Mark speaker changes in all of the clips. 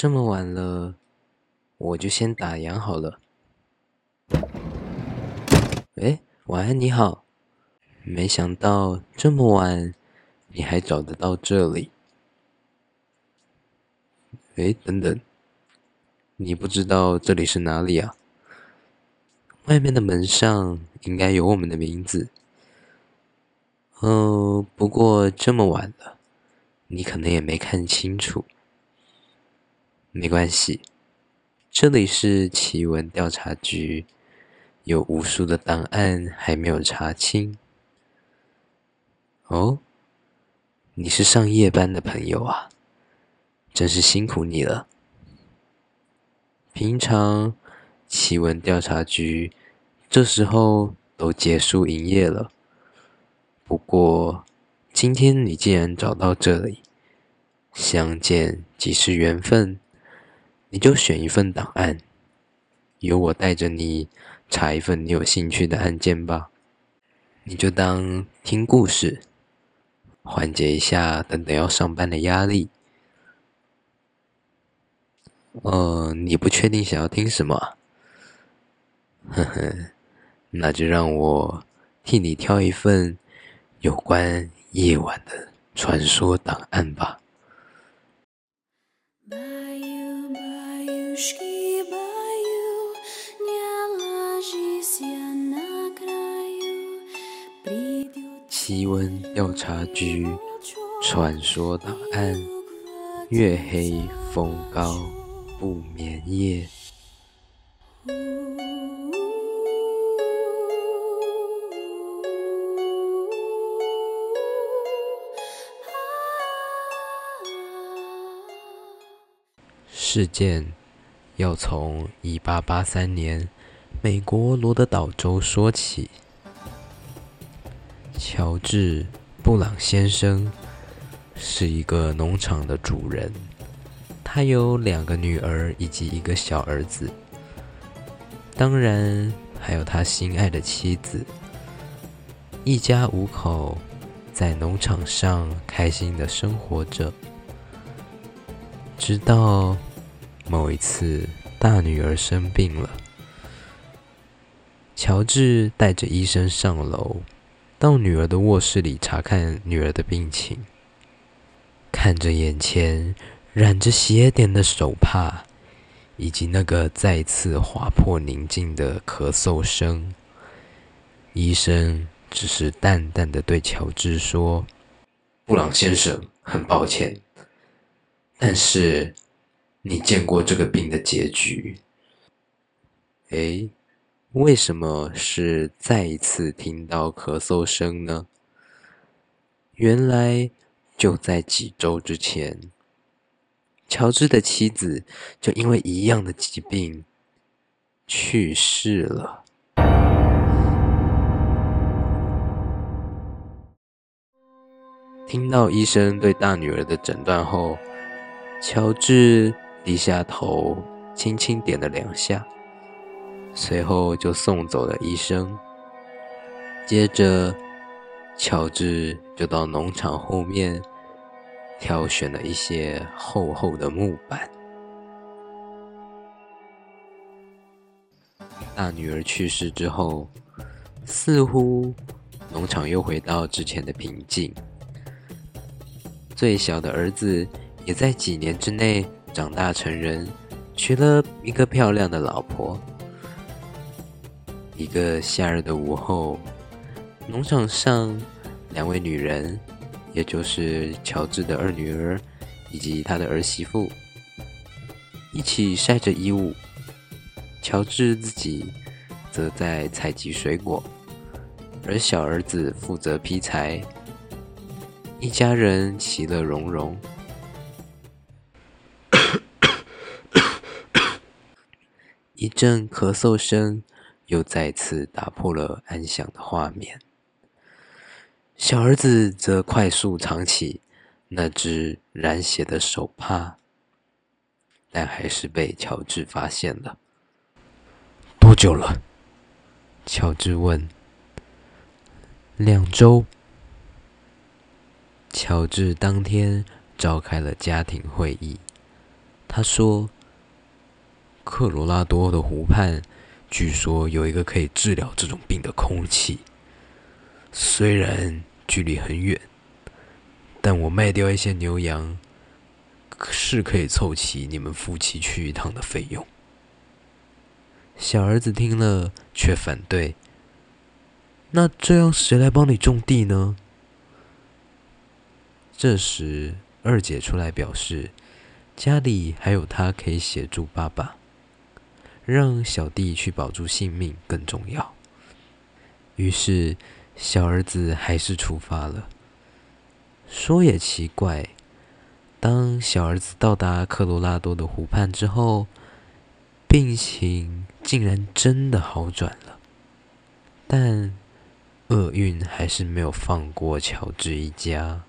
Speaker 1: 这么晚了，我就先打烊好了。喂，晚安，你好。没想到这么晚你还找得到这里。哎，等等，你不知道这里是哪里啊？外面的门上应该有我们的名字。哦，不过这么晚了，你可能也没看清楚。没关系，这里是奇闻调查局，有无数的档案还没有查清。哦，你是上夜班的朋友啊，真是辛苦你了。平常奇闻调查局这时候都结束营业了，不过今天你既然找到这里，相见即是缘分。你就选一份档案，由我带着你查一份你有兴趣的案件吧。你就当听故事，缓解一下等等要上班的压力。呃，你不确定想要听什么？呵呵，那就让我替你挑一份有关夜晚的传说档案吧。奇闻调查局传说档案：月黑风高不眠夜。事件要从一八八三年美国罗德岛州说起。乔治·布朗先生是一个农场的主人，他有两个女儿以及一个小儿子，当然还有他心爱的妻子。一家五口在农场上开心的生活着，直到某一次大女儿生病了，乔治带着医生上楼。到女儿的卧室里查看女儿的病情，看着眼前染着血点的手帕，以及那个再次划破宁静的咳嗽声，医生只是淡淡的对乔治说：“布朗先生，很抱歉，但是你见过这个病的结局。”诶。为什么是再一次听到咳嗽声呢？原来就在几周之前，乔治的妻子就因为一样的疾病去世了。听到医生对大女儿的诊断后，乔治低下头，轻轻点了两下。随后就送走了医生。接着，乔治就到农场后面挑选了一些厚厚的木板。大女儿去世之后，似乎农场又回到之前的平静。最小的儿子也在几年之内长大成人，娶了一个漂亮的老婆。一个夏日的午后，农场上两位女人，也就是乔治的二女儿以及他的儿媳妇，一起晒着衣物。乔治自己则在采集水果，而小儿子负责劈柴。一家人其乐融融。一阵咳嗽声。又再次打破了安详的画面。小儿子则快速藏起那只染血的手帕，但还是被乔治发现了。多久了？乔治问。两周。乔治当天召开了家庭会议，他说：“科罗拉多的湖畔，据说有一个可以治疗这种病的空气。虽然距离很远，但我卖掉一些牛羊，是可以凑齐你们夫妻去一趟的费用。”小儿子听了却反对：“那这样谁来帮你种地呢？”这时，二姐出来表示。家里还有她可以协助爸爸，让小弟去保住性命更重要。于是小儿子还是出发了。说也奇怪，当小儿子到达科罗拉多的湖畔之后，病情竟然真的好转了。但厄运还是没有放过乔治一家。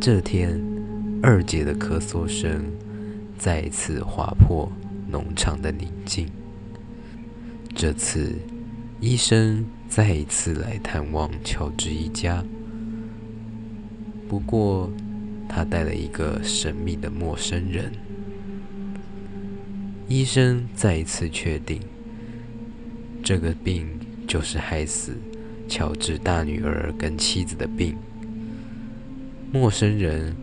Speaker 1: 这天。二姐的咳嗽声再次划破农场的宁静。这次，医生再一次来探望乔治一家。不过，他带了一个神秘的陌生人。医生再一次确定，这个病就是害死乔治大女儿跟妻子的病。陌生人。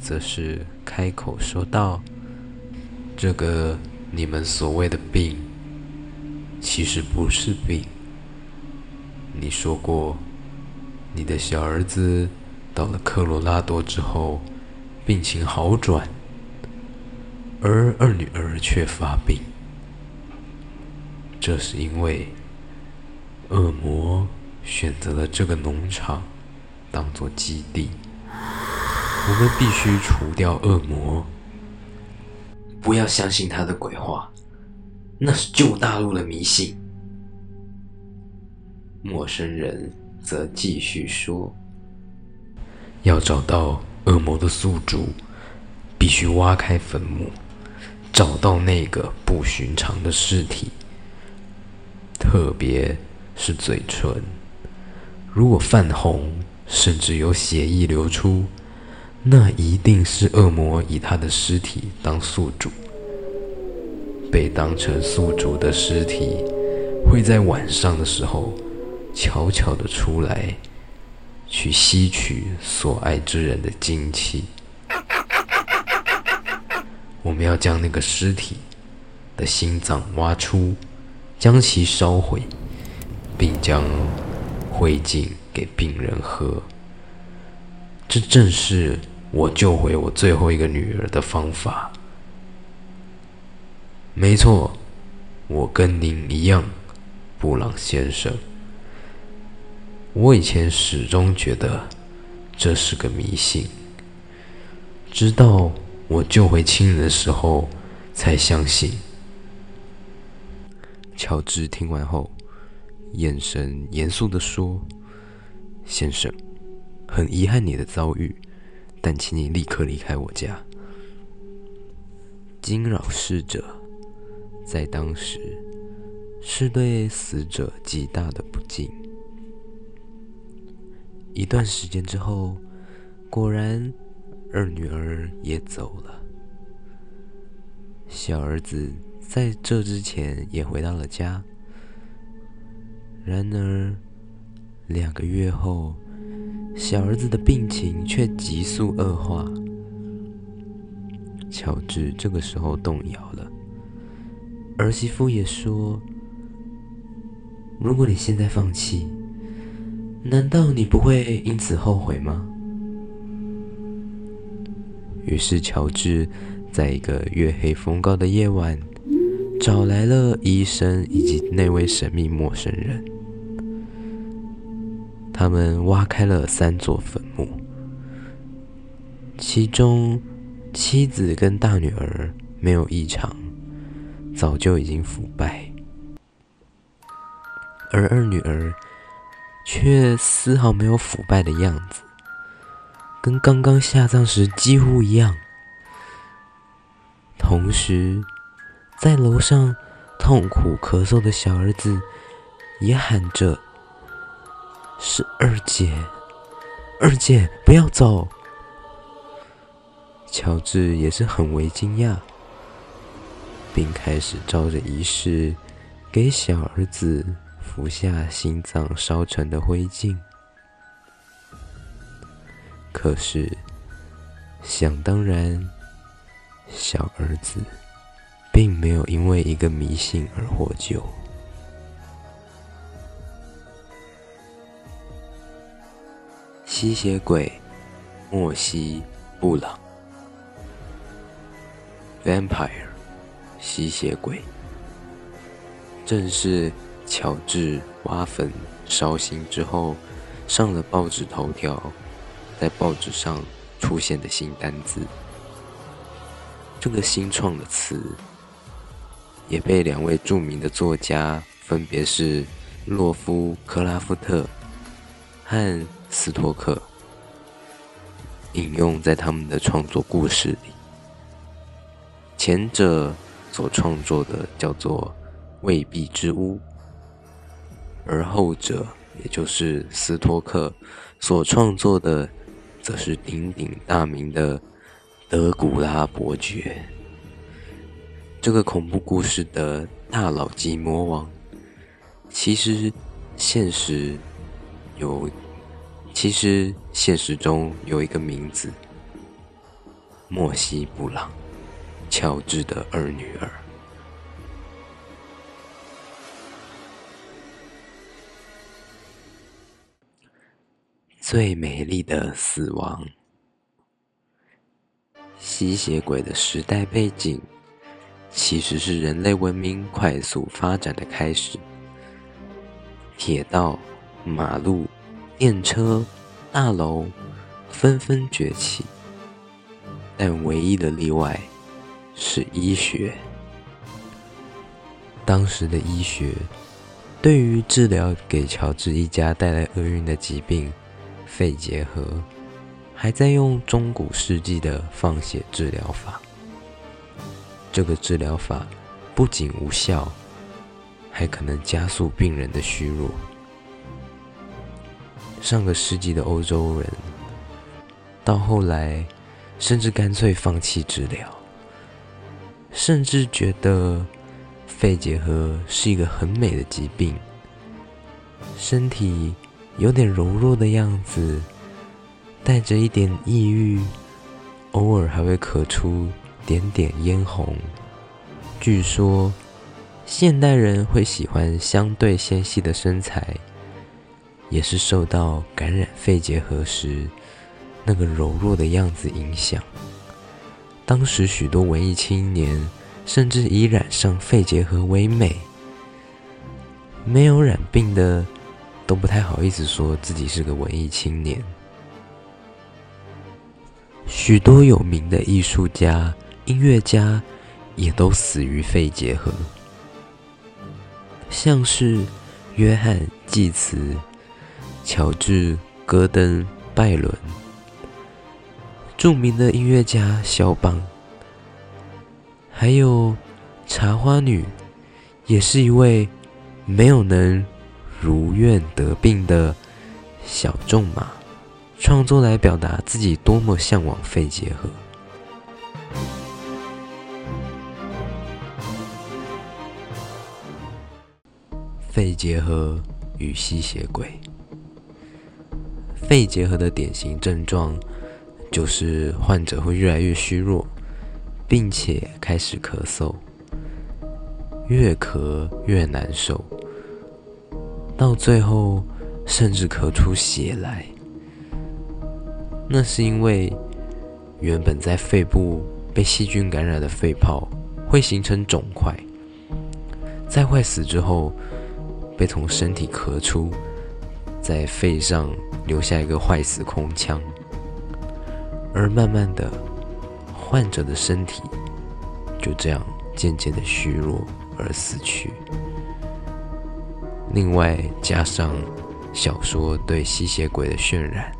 Speaker 1: 则是开口说道：“这个你们所谓的病，其实不是病。你说过，你的小儿子到了科罗拉多之后，病情好转，而二女儿却发病。这是因为恶魔选择了这个农场当做基地。”我们必须除掉恶魔，要相信他的鬼话，那是旧大陆的迷信。陌生人则继续说：“要找到恶魔的宿主，必须挖开坟墓，找到那个不寻常的尸体，特别是嘴唇，如果泛红，甚至有血液流出。”那一定是恶魔以他的尸体当宿主，被当成宿主的尸体会在晚上的时候悄悄地出来，去吸取所爱之人的精气。我们要将那个尸体的心脏挖出，将其烧毁，并将灰烬给病人喝。这正是。我救回我最后一个女儿的方法，没错，我跟您一样，布朗先生。我以前始终觉得这是个迷信，直到我救回亲人的时候才相信。乔治听完后，眼神严肃地说：“先生，很遗憾你的遭遇。”但请你立刻离开我家。惊扰逝者在当时是对死者极大的不敬。一段时间之后，果然二女儿也走了。小儿子在这之前也回到了家。然而两个月后。小儿子的病情却急速恶化，乔治这个时候动摇了。儿媳妇也说：“如果你现在放弃，难道你不会因此后悔吗？”于是，乔治在一个月黑风高的夜晚，找来了医生以及那位神秘陌生人。他们挖开了三座坟墓，其中妻子跟大女儿没有异常，早就已经腐败，而二女儿却丝毫没有腐败的样子，跟刚刚下葬时几乎一样。同时，在楼上痛苦咳嗽的小儿子也喊着。是二姐，二姐不要走！乔治也是很为惊讶，并开始照着仪式给小儿子服下心脏烧成的灰烬。可是，想当然，小儿子并没有因为一个迷信而获救。吸血鬼莫西布朗 （Vampire） 吸血鬼，正是乔治挖坟烧心之后上了报纸头条，在报纸上出现的新单字。这个新创的词也被两位著名的作家，分别是洛夫克拉夫特和斯托克引用在他们的创作故事里，前者所创作的叫做《未闭之屋》，而后者也就是斯托克所创作的，则是鼎鼎大名的《德古拉伯爵》。这个恐怖故事的大佬级魔王，其实现实有。其实现实中有一个名字，莫西布朗，乔治的二女儿。最美丽的死亡，吸血鬼的时代背景，其实是人类文明快速发展的开始。铁道、马路。电车、大楼纷纷崛起，但唯一的例外是医学。当时的医学对于治疗给乔治一家带来厄运的疾病——肺结核，还在用中古世纪的放血治疗法。这个治疗法不仅无效，还可能加速病人的虚弱。上个世纪的欧洲人，到后来甚至干脆放弃治疗，甚至觉得肺结核是一个很美的疾病，身体有点柔弱的样子，带着一点抑郁，偶尔还会咳出点点嫣红。据说现代人会喜欢相对纤细的身材。也是受到感染肺结核时那个柔弱的样子影响。当时许多文艺青年甚至以染上肺结核为美，没有染病的都不太好意思说自己是个文艺青年。许多有名的艺术家、音乐家也都死于肺结核，像是约翰·济慈。乔治·戈登·拜伦，著名的音乐家肖邦，还有茶花女，也是一位没有能如愿得病的小仲马，创作来表达自己多么向往肺结核。肺结核与吸血鬼。肺结核的典型症状就是患者会越来越虚弱，并且开始咳嗽，越咳越难受，到最后甚至咳出血来。那是因为原本在肺部被细菌感染的肺泡会形成肿块，在坏死之后被从身体咳出，在肺上。留下一个坏死空腔，而慢慢的，患者的身体就这样渐渐的虚弱而死去。另外，加上小说对吸血鬼的渲染，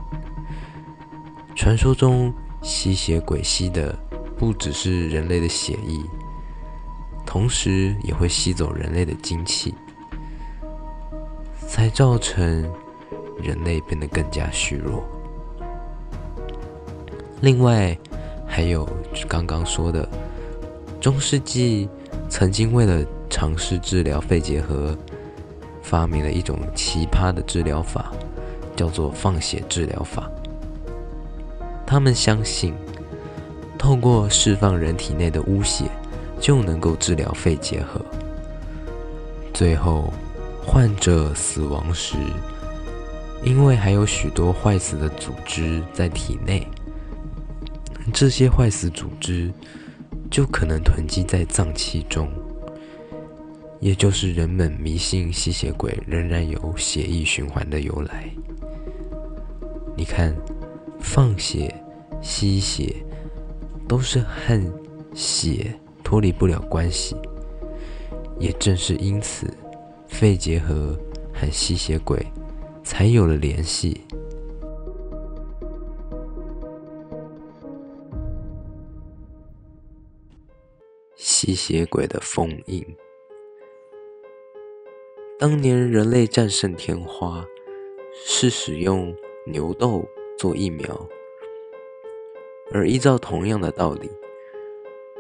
Speaker 1: 传说中吸血鬼吸的不只是人类的血液，同时也会吸走人类的精气，才造成。人类变得更加虚弱。另外，还有刚刚说的，中世纪曾经为了尝试治疗肺结核，发明了一种奇葩的治疗法，叫做放血治疗法。他们相信，透过释放人体内的污血，就能够治疗肺结核。最后，患者死亡时，因为还有许多坏死的组织在体内。这些坏死组织就可能囤积在脏器中，也就是人们迷信吸血鬼仍然有血液循环的由来。你看，放血、吸血都是和血脱离不了关系，也正是因此，肺结核和吸血鬼才有了联系。吸血鬼的封印。当年人类战胜天花，是使用牛痘做疫苗，而依照同样的道理，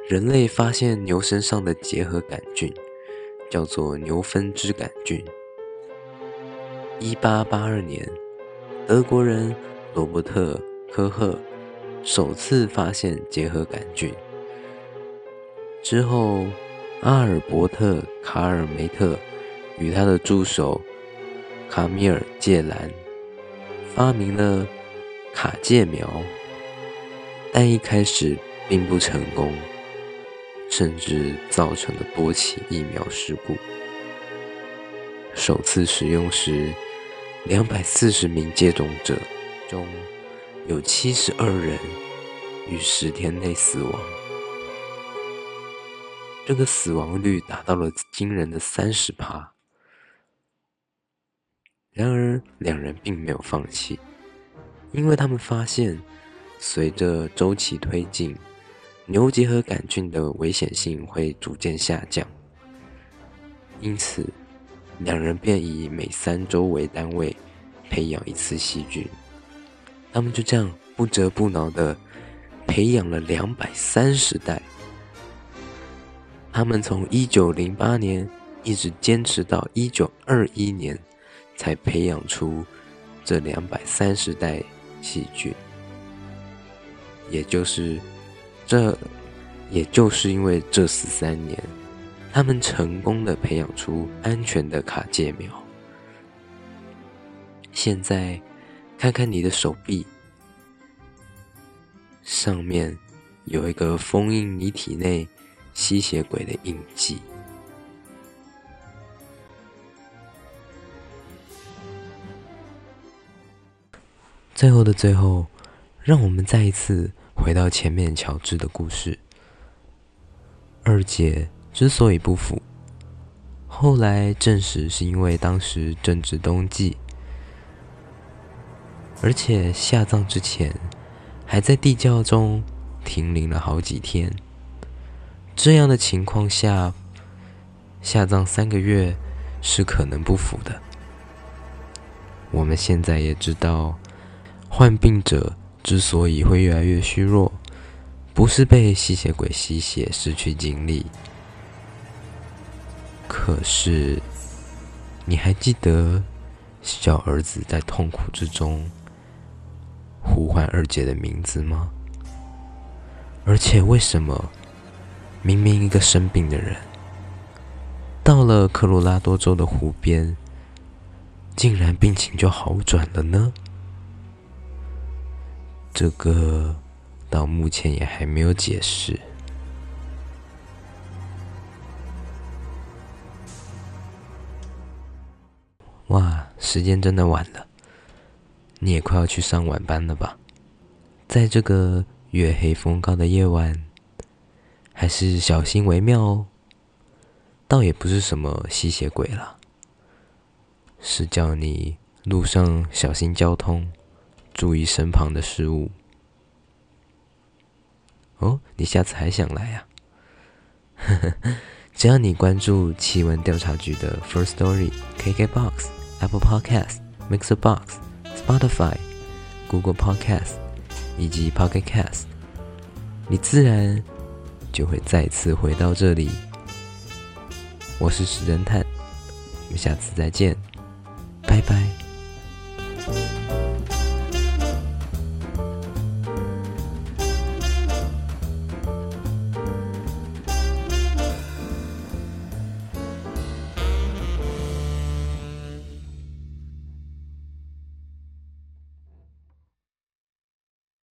Speaker 1: 人类发现牛身上的结核杆菌，叫做牛分支杆菌。一八八二年，德国人罗伯特科赫首次发现结核杆菌。之后，阿尔伯特·卡尔梅特与他的助手卡米尔·介兰发明了卡介苗，但一开始并不成功，甚至造成了多起疫苗事故。首次使用时，两百四十名接种者中有七十二人于十天内死亡。这个死亡率达到了惊人的三十趴。然而，两人并没有放弃，因为他们发现，随着周期推进，牛结核杆菌的危险性会逐渐下降。因此，两人便以每三周为单位培养一次细菌。他们就这样不折不挠的培养了两百三十代。他们从一九零八年一直坚持到一九二一年，才培养出这两百三十代细菌。也就是这，也就是因为这十三年，他们成功的培养出安全的卡介苗。现在，看看你的手臂，上面有一个封印你体内。吸血鬼的印记。最后的最后，让我们再一次回到前面乔治的故事。二姐之所以不服，后来证实是因为当时正值冬季，而且下葬之前还在地窖中停灵了好几天。这样的情况下，下葬三个月是可能不腐的。我们现在也知道，患病者之所以会越来越虚弱，不是被吸血鬼吸血失去精力。可是，你还记得小儿子在痛苦之中呼唤二姐的名字吗？而且为什么？明明一个生病的人，到了科罗拉多州的湖边，竟然病情就好转了呢？这个到目前也还没有解释。哇，时间真的晚了，你也快要去上晚班了吧？在这个月黑风高的夜晚。还是小心为妙哦。倒也不是什么吸血鬼啦，是叫你路上小心交通，注意身旁的事物。哦，你下次还想来呀？呵呵，只要你关注奇闻调查局的 First Story、KKBox、Apple Podcast、Mixer Box、Spotify、Google Podcast 以及 Pocket Cast。你自然就会再次回到这里。我是史侦探，我们下次再见，拜拜。